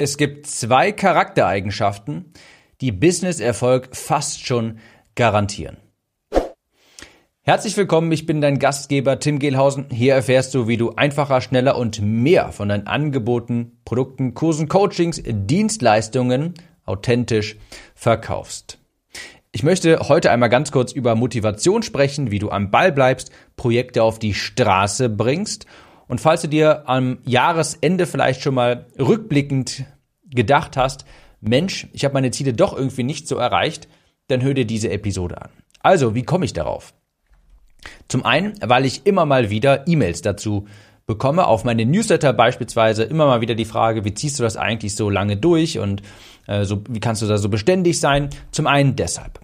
Es gibt zwei Charaktereigenschaften, die Business-Erfolg fast schon garantieren. Herzlich willkommen, ich bin dein Gastgeber Tim Gehlhausen. Hier erfährst du, wie du einfacher, schneller und mehr von deinen Angeboten, Produkten, Kursen, Coachings, Dienstleistungen authentisch verkaufst. Ich möchte heute einmal ganz kurz über Motivation sprechen, wie du am Ball bleibst, Projekte auf die Straße bringst und falls du dir am Jahresende vielleicht schon mal rückblickend gedacht hast, Mensch, ich habe meine Ziele doch irgendwie nicht so erreicht, dann hör dir diese Episode an. Also, wie komme ich darauf? Zum einen, weil ich immer mal wieder E-Mails dazu bekomme, auf meine Newsletter beispielsweise immer mal wieder die Frage, wie ziehst du das eigentlich so lange durch und äh, so, wie kannst du da so beständig sein? Zum einen deshalb.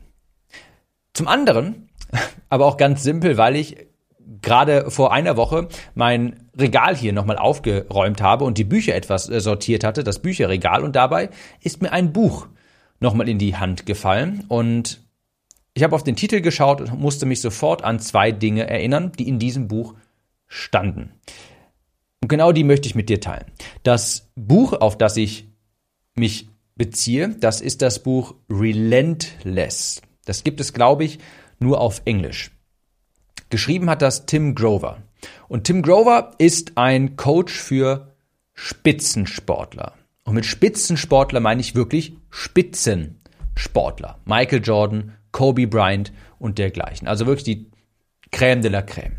Zum anderen, aber auch ganz simpel, weil ich gerade vor einer Woche mein Regal hier nochmal aufgeräumt habe und die Bücher etwas äh, sortiert hatte, das Bücherregal, und dabei ist mir ein Buch nochmal in die Hand gefallen und ich habe auf den Titel geschaut und musste mich sofort an zwei Dinge erinnern, die in diesem Buch standen. Und genau die möchte ich mit dir teilen. Das Buch, auf das ich mich beziehe, das ist das Buch Relentless. Das gibt es, glaube ich, nur auf Englisch. Geschrieben hat das Tim Grover. Und Tim Grover ist ein Coach für Spitzensportler. Und mit Spitzensportler meine ich wirklich Spitzensportler. Michael Jordan, Kobe Bryant und dergleichen. Also wirklich die Crème de la Crème.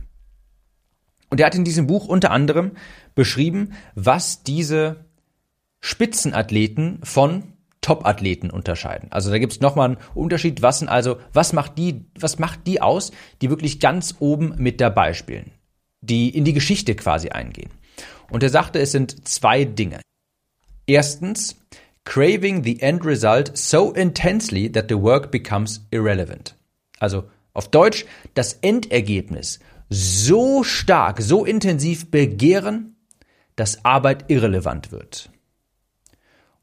Und er hat in diesem Buch unter anderem beschrieben, was diese Spitzenathleten von Top-Athleten unterscheiden. Also da gibt es nochmal einen Unterschied, was sind also, was macht die, was macht die aus, die wirklich ganz oben mit dabei spielen, die in die Geschichte quasi eingehen. Und er sagte, es sind zwei Dinge. Erstens, craving the end result so intensely that the work becomes irrelevant. Also auf Deutsch, das Endergebnis so stark, so intensiv begehren, dass Arbeit irrelevant wird.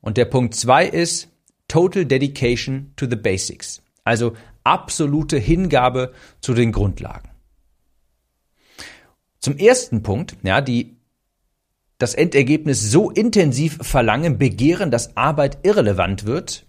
Und der Punkt zwei ist Total Dedication to the Basics. Also absolute Hingabe zu den Grundlagen. Zum ersten Punkt, ja, die das Endergebnis so intensiv verlangen, begehren, dass Arbeit irrelevant wird,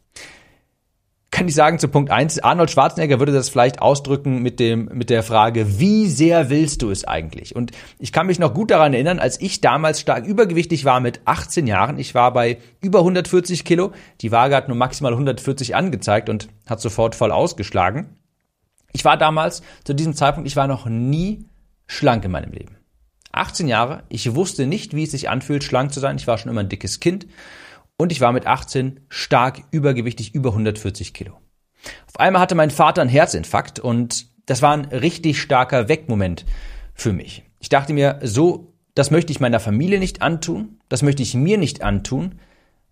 kann ich sagen zu Punkt eins. Arnold Schwarzenegger würde das vielleicht ausdrücken mit dem, mit der Frage, wie sehr willst du es eigentlich? Und ich kann mich noch gut daran erinnern, als ich damals stark übergewichtig war mit 18 Jahren. Ich war bei über 140 Kilo. Die Waage hat nur maximal 140 angezeigt und hat sofort voll ausgeschlagen. Ich war damals, zu diesem Zeitpunkt, ich war noch nie schlank in meinem Leben. 18 Jahre, ich wusste nicht, wie es sich anfühlt, schlank zu sein. Ich war schon immer ein dickes Kind und ich war mit 18 stark übergewichtig, über 140 Kilo. Auf einmal hatte mein Vater einen Herzinfarkt und das war ein richtig starker Wegmoment für mich. Ich dachte mir, so, das möchte ich meiner Familie nicht antun, das möchte ich mir nicht antun,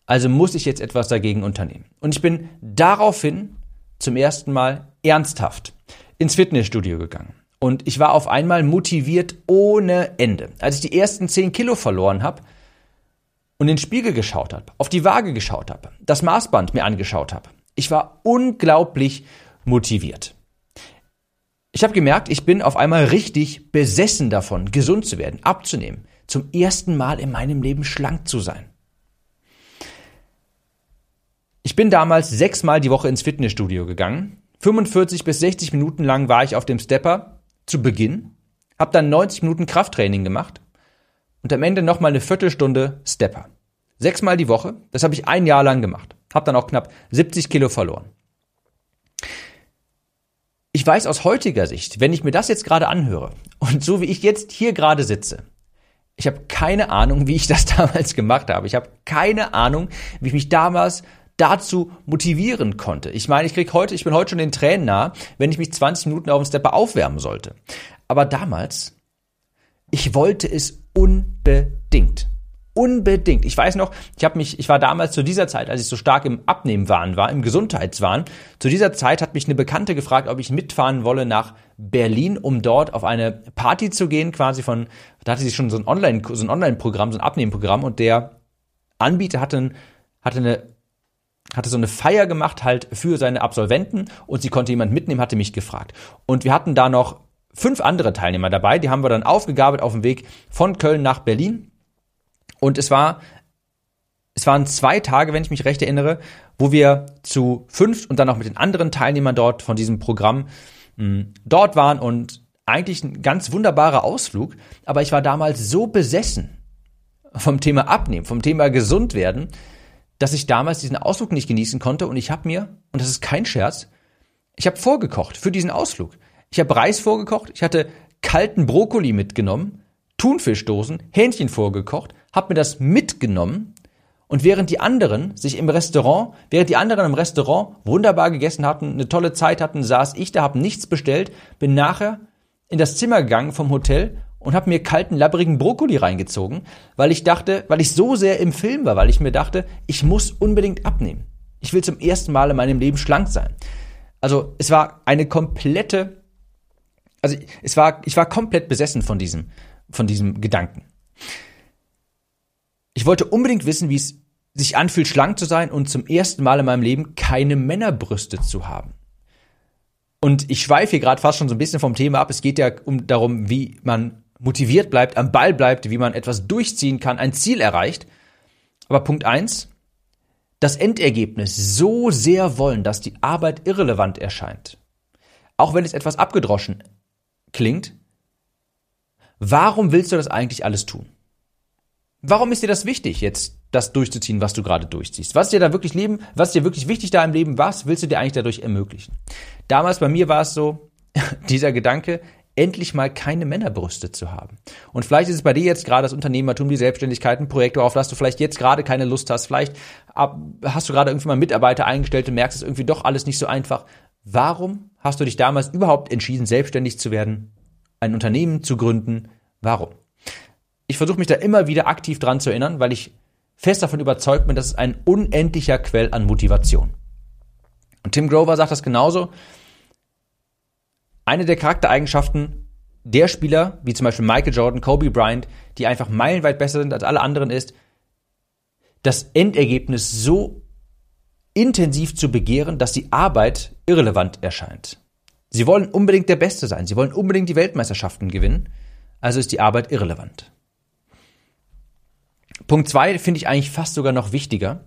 also muss ich jetzt etwas dagegen unternehmen. Und ich bin daraufhin zum ersten Mal ernsthaft ins Fitnessstudio gegangen. Und ich war auf einmal motiviert ohne Ende. Als ich die ersten 10 Kilo verloren habe, und in den Spiegel geschaut habe, auf die Waage geschaut habe, das Maßband mir angeschaut habe, ich war unglaublich motiviert. Ich habe gemerkt, ich bin auf einmal richtig besessen davon, gesund zu werden, abzunehmen, zum ersten Mal in meinem Leben schlank zu sein. Ich bin damals sechsmal die Woche ins Fitnessstudio gegangen. 45 bis 60 Minuten lang war ich auf dem Stepper zu Beginn, habe dann 90 Minuten Krafttraining gemacht und am Ende nochmal eine Viertelstunde Stepper. Sechsmal die Woche. Das habe ich ein Jahr lang gemacht. Habe dann auch knapp 70 Kilo verloren. Ich weiß aus heutiger Sicht, wenn ich mir das jetzt gerade anhöre und so wie ich jetzt hier gerade sitze, ich habe keine Ahnung, wie ich das damals gemacht habe. Ich habe keine Ahnung, wie ich mich damals dazu motivieren konnte. Ich meine, ich krieg heute, ich bin heute schon den Tränen nah, wenn ich mich 20 Minuten auf dem Stepper aufwärmen sollte. Aber damals, ich wollte es unbedingt. Unbedingt. Ich weiß noch, ich habe mich, ich war damals zu dieser Zeit, als ich so stark im Abnehmwahn war, im Gesundheitswahn, zu dieser Zeit hat mich eine Bekannte gefragt, ob ich mitfahren wolle nach Berlin, um dort auf eine Party zu gehen, quasi von, da hatte sie schon so ein Online, so ein Online-Programm, so ein Abnehmprogramm und der Anbieter hatte, hatte eine hatte so eine Feier gemacht halt für seine Absolventen und sie konnte jemand mitnehmen, hatte mich gefragt. Und wir hatten da noch fünf andere Teilnehmer dabei, die haben wir dann aufgegabelt auf dem Weg von Köln nach Berlin. Und es war es waren zwei Tage, wenn ich mich recht erinnere, wo wir zu fünf und dann auch mit den anderen Teilnehmern dort von diesem Programm mh, hm, dort waren und eigentlich ein ganz wunderbarer Ausflug, aber ich war damals so besessen vom Thema Abnehmen, vom Thema gesund werden, dass ich damals diesen Ausflug nicht genießen konnte. Und ich habe mir, und das ist kein Scherz, ich habe vorgekocht für diesen Ausflug. Ich habe Reis vorgekocht, ich hatte kalten Brokkoli mitgenommen, Thunfischdosen, Hähnchen vorgekocht, habe mir das mitgenommen und während die anderen sich im Restaurant, während die anderen im Restaurant wunderbar gegessen hatten, eine tolle Zeit hatten, saß ich da, habe nichts bestellt, bin nachher in das Zimmer gegangen vom Hotel und habe mir kalten, labbrigen Brokkoli reingezogen, weil ich dachte, weil ich so sehr im Film war, weil ich mir dachte, ich muss unbedingt abnehmen. Ich will zum ersten Mal in meinem Leben schlank sein. Also es war eine komplette, also es war, ich war komplett besessen von diesem, von diesem Gedanken. Ich wollte unbedingt wissen, wie es sich anfühlt, schlank zu sein und zum ersten Mal in meinem Leben keine Männerbrüste zu haben. Und ich schweife hier gerade fast schon so ein bisschen vom Thema ab. Es geht ja um darum, wie man motiviert bleibt, am Ball bleibt, wie man etwas durchziehen kann, ein Ziel erreicht. Aber Punkt eins: das Endergebnis so sehr wollen, dass die Arbeit irrelevant erscheint. Auch wenn es etwas abgedroschen klingt, warum willst du das eigentlich alles tun? Warum ist dir das wichtig, jetzt das durchzuziehen, was du gerade durchziehst? Was ist dir da wirklich leben, was ist dir wirklich wichtig da im Leben? Was willst du dir eigentlich dadurch ermöglichen? Damals bei mir war es so, dieser Gedanke, endlich mal keine Männerbrüste zu haben. Und vielleicht ist es bei dir jetzt gerade das Unternehmertum, die Selbstständigkeit, ein Projekt, auf das du vielleicht jetzt gerade keine Lust hast. Vielleicht hast du gerade irgendwie mal Mitarbeiter eingestellt und merkst es irgendwie doch alles nicht so einfach. Warum hast du dich damals überhaupt entschieden, selbstständig zu werden, ein Unternehmen zu gründen? Warum? ich versuche mich da immer wieder aktiv dran zu erinnern, weil ich fest davon überzeugt bin, dass es ein unendlicher Quell an Motivation. Und Tim Grover sagt das genauso. Eine der Charaktereigenschaften der Spieler, wie zum Beispiel Michael Jordan, Kobe Bryant, die einfach meilenweit besser sind als alle anderen, ist, das Endergebnis so intensiv zu begehren, dass die Arbeit irrelevant erscheint. Sie wollen unbedingt der Beste sein, sie wollen unbedingt die Weltmeisterschaften gewinnen, also ist die Arbeit irrelevant. Punkt zwei finde ich eigentlich fast sogar noch wichtiger.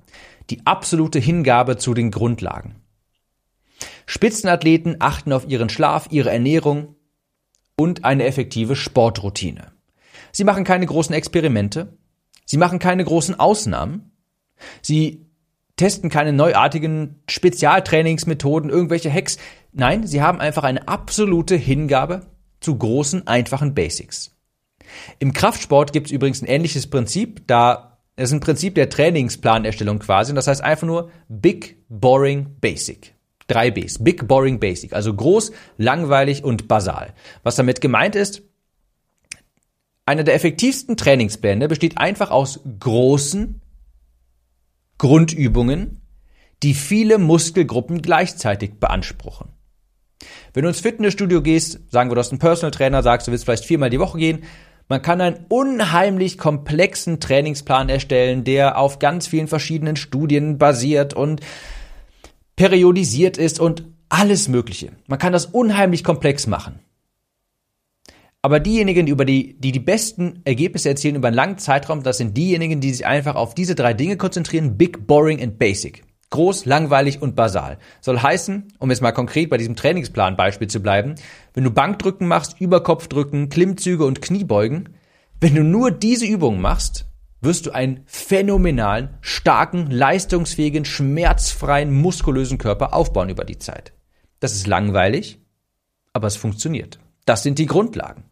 Die absolute Hingabe zu den Grundlagen. Spitzenathleten achten auf ihren Schlaf, ihre Ernährung und eine effektive Sportroutine. Sie machen keine großen Experimente. Sie machen keine großen Ausnahmen. Sie testen keine neuartigen Spezialtrainingsmethoden, irgendwelche Hacks. Nein, sie haben einfach eine absolute Hingabe zu großen, einfachen Basics. Im Kraftsport gibt es übrigens ein ähnliches Prinzip, da es ist ein Prinzip der Trainingsplanerstellung quasi. Und das heißt einfach nur Big, Boring, Basic. Drei Bs. Big, Boring, Basic. Also groß, langweilig und basal. Was damit gemeint ist, einer der effektivsten Trainingspläne besteht einfach aus großen Grundübungen, die viele Muskelgruppen gleichzeitig beanspruchen. Wenn du ins Fitnessstudio gehst, sagen wir, du hast einen Personal Trainer, sagst, du willst vielleicht viermal die Woche gehen, man kann einen unheimlich komplexen Trainingsplan erstellen, der auf ganz vielen verschiedenen Studien basiert und periodisiert ist und alles Mögliche. Man kann das unheimlich komplex machen. Aber diejenigen, die über die, die die besten Ergebnisse erzielen über einen langen Zeitraum, das sind diejenigen, die sich einfach auf diese drei Dinge konzentrieren. Big, boring and basic. Groß, langweilig und basal. Soll heißen, um jetzt mal konkret bei diesem Trainingsplan-Beispiel zu bleiben, wenn du Bankdrücken machst, Überkopfdrücken, Klimmzüge und Kniebeugen, wenn du nur diese Übungen machst, wirst du einen phänomenalen, starken, leistungsfähigen, schmerzfreien, muskulösen Körper aufbauen über die Zeit. Das ist langweilig, aber es funktioniert. Das sind die Grundlagen.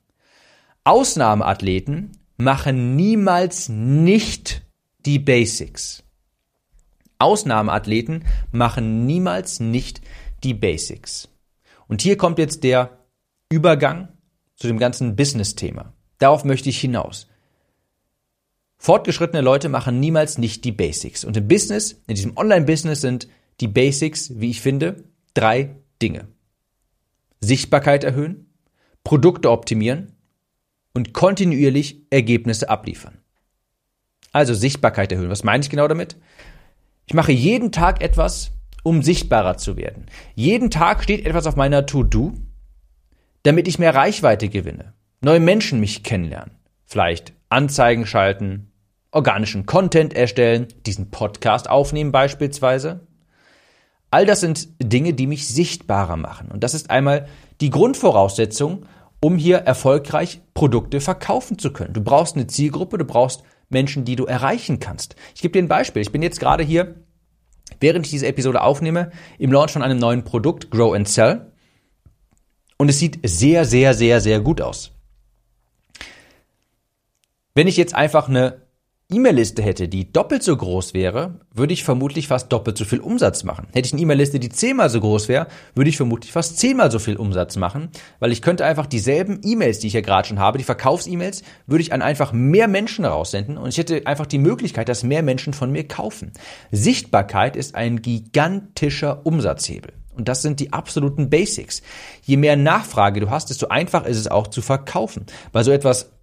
Ausnahmeathleten machen niemals nicht die Basics. Ausnahmeathleten machen niemals nicht die Basics. Und hier kommt jetzt der Übergang zu dem ganzen Business-Thema. Darauf möchte ich hinaus. Fortgeschrittene Leute machen niemals nicht die Basics. Und im Business, in diesem Online-Business sind die Basics, wie ich finde, drei Dinge. Sichtbarkeit erhöhen, Produkte optimieren und kontinuierlich Ergebnisse abliefern. Also Sichtbarkeit erhöhen. Was meine ich genau damit? Ich mache jeden Tag etwas, um sichtbarer zu werden. Jeden Tag steht etwas auf meiner To-Do, damit ich mehr Reichweite gewinne, neue Menschen mich kennenlernen, vielleicht Anzeigen schalten, organischen Content erstellen, diesen Podcast aufnehmen beispielsweise. All das sind Dinge, die mich sichtbarer machen. Und das ist einmal die Grundvoraussetzung, um hier erfolgreich Produkte verkaufen zu können. Du brauchst eine Zielgruppe, du brauchst Menschen, die du erreichen kannst. Ich gebe dir ein Beispiel. Ich bin jetzt gerade hier, während ich diese Episode aufnehme, im Launch von einem neuen Produkt, Grow and Sell. Und es sieht sehr, sehr, sehr, sehr gut aus. Wenn ich jetzt einfach eine E-Mail-Liste hätte, die doppelt so groß wäre, würde ich vermutlich fast doppelt so viel Umsatz machen. Hätte ich eine E-Mail-Liste, die zehnmal so groß wäre, würde ich vermutlich fast zehnmal so viel Umsatz machen, weil ich könnte einfach dieselben E-Mails, die ich ja gerade schon habe, die Verkaufs-E-Mails, würde ich an einfach mehr Menschen raussenden und ich hätte einfach die Möglichkeit, dass mehr Menschen von mir kaufen. Sichtbarkeit ist ein gigantischer Umsatzhebel. Und das sind die absoluten Basics. Je mehr Nachfrage du hast, desto einfacher ist es auch zu verkaufen. Weil so etwas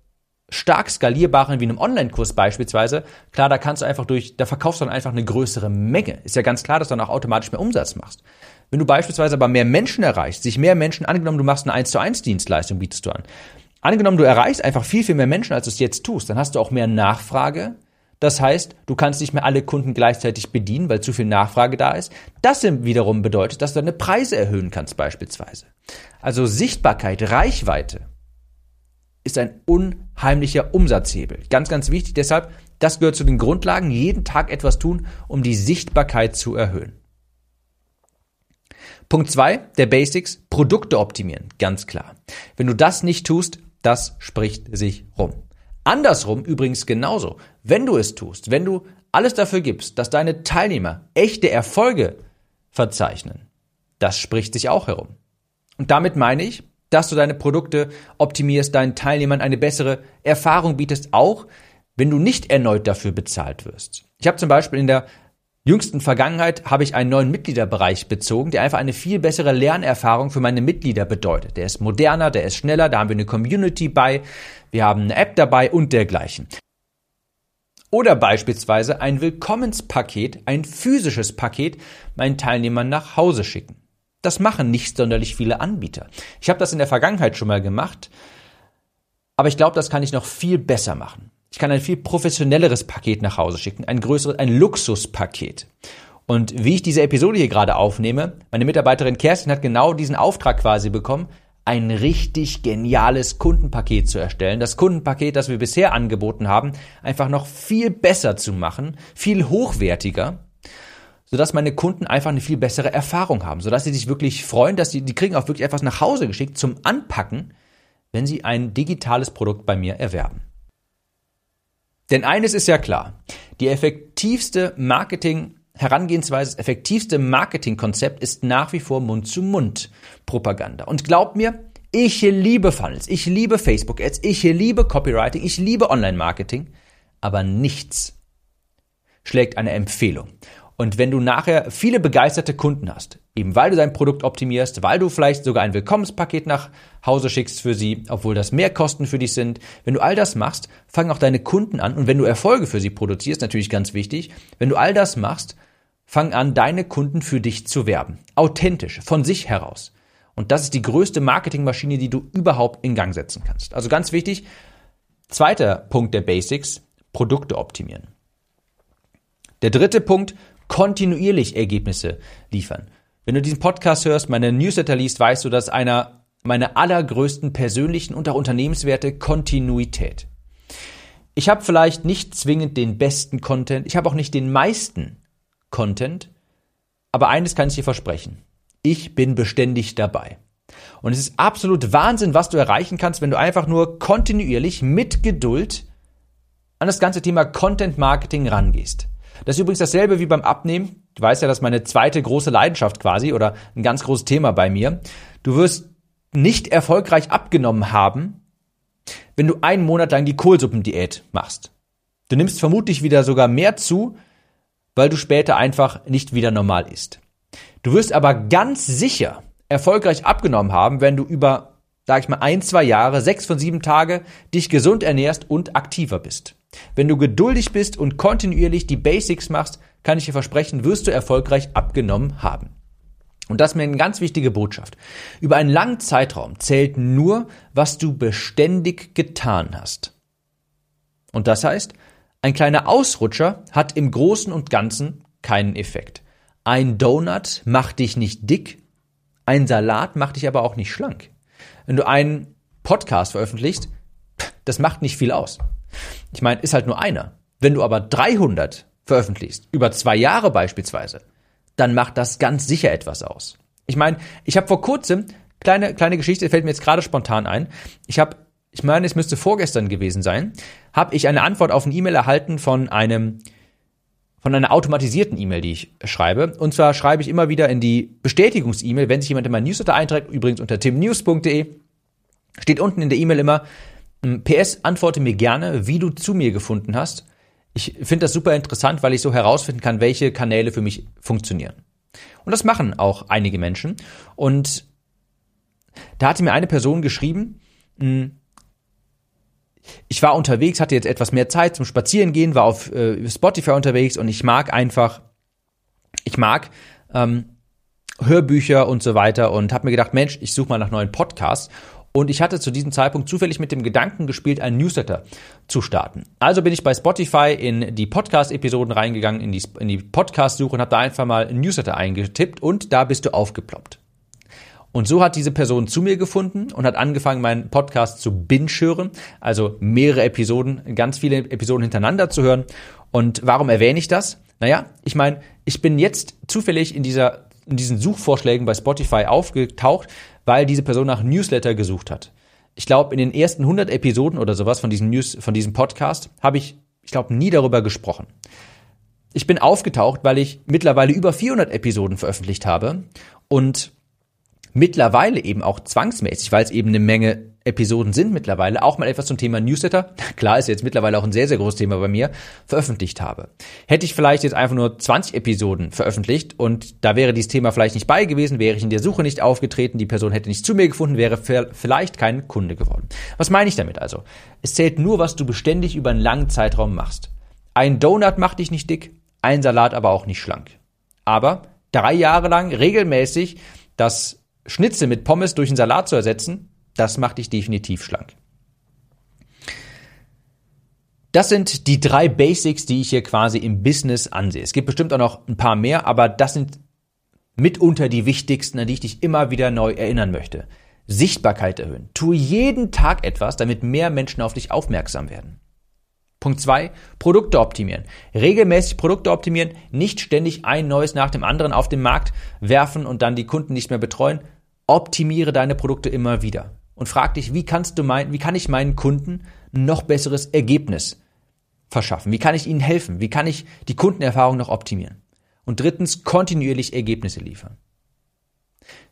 stark skalierbaren wie einem Online-Kurs beispielsweise, klar, da kannst du einfach durch, da verkaufst du dann einfach eine größere Menge. Ist ja ganz klar, dass du dann auch automatisch mehr Umsatz machst. Wenn du beispielsweise aber mehr Menschen erreichst, sich mehr Menschen, angenommen, du machst eine 1 zu 1 Dienstleistung, bietest du an. Angenommen, du erreichst einfach viel, viel mehr Menschen, als du es jetzt tust, dann hast du auch mehr Nachfrage. Das heißt, du kannst nicht mehr alle Kunden gleichzeitig bedienen, weil zu viel Nachfrage da ist. Das wiederum bedeutet, dass du deine Preise erhöhen kannst beispielsweise. Also Sichtbarkeit, Reichweite ist ein unheimlicher Umsatzhebel. Ganz, ganz wichtig. Deshalb, das gehört zu den Grundlagen. Jeden Tag etwas tun, um die Sichtbarkeit zu erhöhen. Punkt zwei der Basics, Produkte optimieren. Ganz klar. Wenn du das nicht tust, das spricht sich rum. Andersrum übrigens genauso. Wenn du es tust, wenn du alles dafür gibst, dass deine Teilnehmer echte Erfolge verzeichnen, das spricht sich auch herum. Und damit meine ich, dass du deine Produkte optimierst, deinen Teilnehmern eine bessere Erfahrung bietest, auch wenn du nicht erneut dafür bezahlt wirst. Ich habe zum Beispiel in der jüngsten Vergangenheit habe ich einen neuen Mitgliederbereich bezogen, der einfach eine viel bessere Lernerfahrung für meine Mitglieder bedeutet. Der ist moderner, der ist schneller, da haben wir eine Community bei, wir haben eine App dabei und dergleichen. Oder beispielsweise ein Willkommenspaket, ein physisches Paket meinen Teilnehmern nach Hause schicken. Das machen nicht sonderlich viele Anbieter. Ich habe das in der Vergangenheit schon mal gemacht, aber ich glaube, das kann ich noch viel besser machen. Ich kann ein viel professionelleres Paket nach Hause schicken, ein größeres, ein Luxuspaket. Und wie ich diese Episode hier gerade aufnehme, meine Mitarbeiterin Kerstin hat genau diesen Auftrag quasi bekommen, ein richtig geniales Kundenpaket zu erstellen. Das Kundenpaket, das wir bisher angeboten haben, einfach noch viel besser zu machen, viel hochwertiger sodass meine Kunden einfach eine viel bessere Erfahrung haben, sodass sie sich wirklich freuen, dass sie, die kriegen auch wirklich etwas nach Hause geschickt zum Anpacken, wenn sie ein digitales Produkt bei mir erwerben. Denn eines ist ja klar, die effektivste Marketing Herangehensweise, das effektivste Marketingkonzept ist nach wie vor Mund-zu-Mund-Propaganda. Und glaubt mir, ich liebe Funnels, ich liebe Facebook-Ads, ich liebe Copywriting, ich liebe Online-Marketing, aber nichts schlägt eine Empfehlung. Und wenn du nachher viele begeisterte Kunden hast, eben weil du dein Produkt optimierst, weil du vielleicht sogar ein Willkommenspaket nach Hause schickst für sie, obwohl das mehr Kosten für dich sind, wenn du all das machst, fangen auch deine Kunden an und wenn du Erfolge für sie produzierst, natürlich ganz wichtig, wenn du all das machst, fangen an, deine Kunden für dich zu werben. Authentisch, von sich heraus. Und das ist die größte Marketingmaschine, die du überhaupt in Gang setzen kannst. Also ganz wichtig, zweiter Punkt der Basics, Produkte optimieren. Der dritte Punkt, kontinuierlich Ergebnisse liefern. Wenn du diesen Podcast hörst, meine Newsletter liest, weißt du, dass einer meiner allergrößten persönlichen und auch Unternehmenswerte Kontinuität. Ich habe vielleicht nicht zwingend den besten Content, ich habe auch nicht den meisten Content, aber eines kann ich dir versprechen. Ich bin beständig dabei. Und es ist absolut Wahnsinn, was du erreichen kannst, wenn du einfach nur kontinuierlich mit Geduld an das ganze Thema Content Marketing rangehst. Das ist übrigens dasselbe wie beim Abnehmen. Du weißt ja, das ist meine zweite große Leidenschaft quasi oder ein ganz großes Thema bei mir. Du wirst nicht erfolgreich abgenommen haben, wenn du einen Monat lang die Kohlsuppendiät machst. Du nimmst vermutlich wieder sogar mehr zu, weil du später einfach nicht wieder normal isst. Du wirst aber ganz sicher erfolgreich abgenommen haben, wenn du über, sag ich mal, ein, zwei Jahre, sechs von sieben Tage dich gesund ernährst und aktiver bist. Wenn du geduldig bist und kontinuierlich die Basics machst, kann ich dir versprechen, wirst du erfolgreich abgenommen haben. Und das ist mir eine ganz wichtige Botschaft. Über einen langen Zeitraum zählt nur, was du beständig getan hast. Und das heißt, Ein kleiner Ausrutscher hat im Großen und Ganzen keinen Effekt. Ein Donut macht dich nicht dick, ein Salat macht dich aber auch nicht schlank. Wenn du einen Podcast veröffentlichst, das macht nicht viel aus. Ich meine, ist halt nur einer. Wenn du aber 300 veröffentlichst, über zwei Jahre beispielsweise, dann macht das ganz sicher etwas aus. Ich meine, ich habe vor kurzem, kleine, kleine Geschichte, fällt mir jetzt gerade spontan ein, ich habe, ich meine, es müsste vorgestern gewesen sein, habe ich eine Antwort auf ein E-Mail erhalten von einem von einer automatisierten E-Mail, die ich schreibe. Und zwar schreibe ich immer wieder in die Bestätigungs-E-Mail, wenn sich jemand in mein Newsletter einträgt, übrigens unter timnews.de, steht unten in der E-Mail immer, hm, PS, antworte mir gerne, wie du zu mir gefunden hast. Ich finde das super interessant, weil ich so herausfinden kann, welche Kanäle für mich funktionieren. Und das machen auch einige Menschen. Und da hatte mir eine Person geschrieben, hm, ich war unterwegs, hatte jetzt etwas mehr Zeit zum Spazierengehen, war auf äh, Spotify unterwegs und ich mag einfach, ich mag ähm, Hörbücher und so weiter und habe mir gedacht, Mensch, ich suche mal nach neuen Podcasts. Und ich hatte zu diesem Zeitpunkt zufällig mit dem Gedanken gespielt, einen Newsletter zu starten. Also bin ich bei Spotify in die Podcast-Episoden reingegangen, in die, in die Podcast-Suche und habe da einfach mal einen Newsletter eingetippt und da bist du aufgeploppt. Und so hat diese Person zu mir gefunden und hat angefangen, meinen Podcast zu binge-hören, also mehrere Episoden, ganz viele Episoden hintereinander zu hören. Und warum erwähne ich das? Naja, ich meine, ich bin jetzt zufällig in dieser in diesen Suchvorschlägen bei Spotify aufgetaucht, weil diese Person nach Newsletter gesucht hat. Ich glaube, in den ersten 100 Episoden oder sowas von diesem News, von diesem Podcast habe ich, ich glaube, nie darüber gesprochen. Ich bin aufgetaucht, weil ich mittlerweile über 400 Episoden veröffentlicht habe und mittlerweile eben auch zwangsmäßig, weil es eben eine Menge Episoden sind mittlerweile, auch mal etwas zum Thema Newsletter, klar ist jetzt mittlerweile auch ein sehr, sehr großes Thema bei mir, veröffentlicht habe. Hätte ich vielleicht jetzt einfach nur 20 Episoden veröffentlicht und da wäre dieses Thema vielleicht nicht bei gewesen, wäre ich in der Suche nicht aufgetreten, die Person hätte nicht zu mir gefunden, wäre vielleicht kein Kunde geworden. Was meine ich damit also? Es zählt nur, was du beständig über einen langen Zeitraum machst. Ein Donut macht dich nicht dick, ein Salat aber auch nicht schlank. Aber drei Jahre lang regelmäßig das Schnitzel mit Pommes durch einen Salat zu ersetzen, das macht dich definitiv schlank. Das sind die drei Basics, die ich hier quasi im Business ansehe. Es gibt bestimmt auch noch ein paar mehr, aber das sind mitunter die wichtigsten, an die ich dich immer wieder neu erinnern möchte. Sichtbarkeit erhöhen. Tue jeden Tag etwas, damit mehr Menschen auf dich aufmerksam werden. Punkt zwei: Produkte optimieren. Regelmäßig Produkte optimieren, nicht ständig ein neues nach dem anderen auf den Markt werfen und dann die Kunden nicht mehr betreuen. Optimiere deine Produkte immer wieder und frag dich, wie kannst du mein, wie kann ich meinen Kunden noch besseres Ergebnis verschaffen? Wie kann ich ihnen helfen? Wie kann ich die Kundenerfahrung noch optimieren? Und drittens, kontinuierlich Ergebnisse liefern.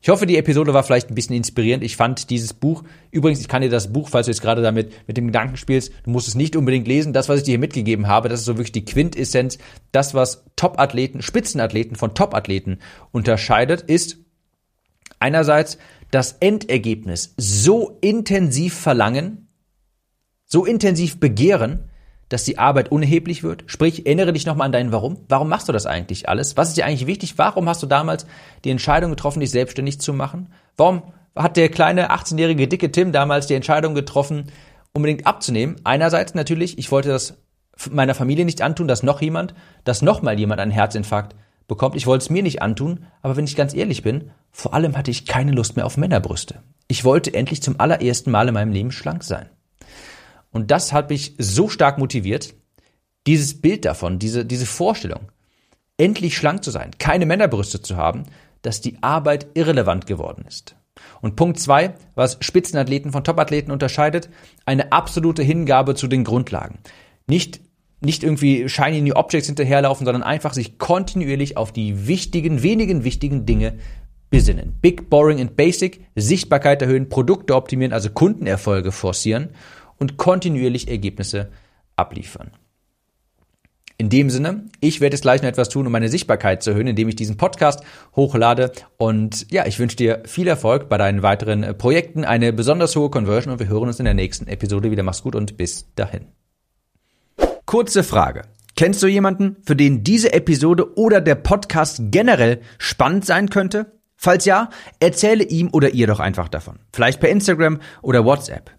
Ich hoffe, die Episode war vielleicht ein bisschen inspirierend. Ich fand dieses Buch, übrigens, ich kann dir das Buch, falls du jetzt gerade damit mit dem Gedanken spielst, du musst es nicht unbedingt lesen. Das, was ich dir hier mitgegeben habe, das ist so wirklich die Quintessenz. Das, was Top-Athleten, Spitzenathleten von Top-Athleten unterscheidet, ist einerseits das Endergebnis so intensiv verlangen, so intensiv begehren, dass die Arbeit unerheblich wird? Sprich, erinnere dich nochmal an dein Warum. Warum machst du das eigentlich alles? Was ist dir eigentlich wichtig? Warum hast du damals die Entscheidung getroffen, dich selbstständig zu machen? Warum hat der kleine 18-jährige dicke Tim damals die Entscheidung getroffen, unbedingt abzunehmen? Einerseits natürlich, ich wollte das meiner Familie nicht antun, dass noch jemand, dass noch mal jemand einen Herzinfarkt bekommt. Ich wollte es mir nicht antun, aber wenn ich ganz ehrlich bin, vor allem hatte ich keine Lust mehr auf Männerbrüste. Ich wollte endlich zum allerersten Mal in meinem Leben schlank sein. Und das hat mich so stark motiviert, dieses Bild davon, diese, diese Vorstellung, endlich schlank zu sein, keine Männerbrüste zu haben, dass die Arbeit irrelevant geworden ist. Und Punkt zwei, was Spitzenathleten von Topathleten unterscheidet, eine absolute Hingabe zu den Grundlagen. Nicht, nicht irgendwie shiny new objects hinterherlaufen, sondern einfach sich kontinuierlich auf die wichtigen, wenigen wichtigen Dinge besinnen. Big, boring and basic, Sichtbarkeit erhöhen, Produkte optimieren, also Kundenerfolge forcieren und kontinuierlich Ergebnisse abliefern. In dem Sinne, ich werde jetzt gleich noch etwas tun, um meine Sichtbarkeit zu erhöhen, indem ich diesen Podcast hochlade. Und ja, ich wünsche dir viel Erfolg bei deinen weiteren Projekten, eine besonders hohe Conversion und wir hören uns in der nächsten Episode wieder. Mach's gut und bis dahin. Kurze Frage. Kennst du jemanden, für den diese Episode oder der Podcast generell spannend sein könnte? Falls ja, erzähle ihm oder ihr doch einfach davon. Vielleicht per Instagram oder WhatsApp.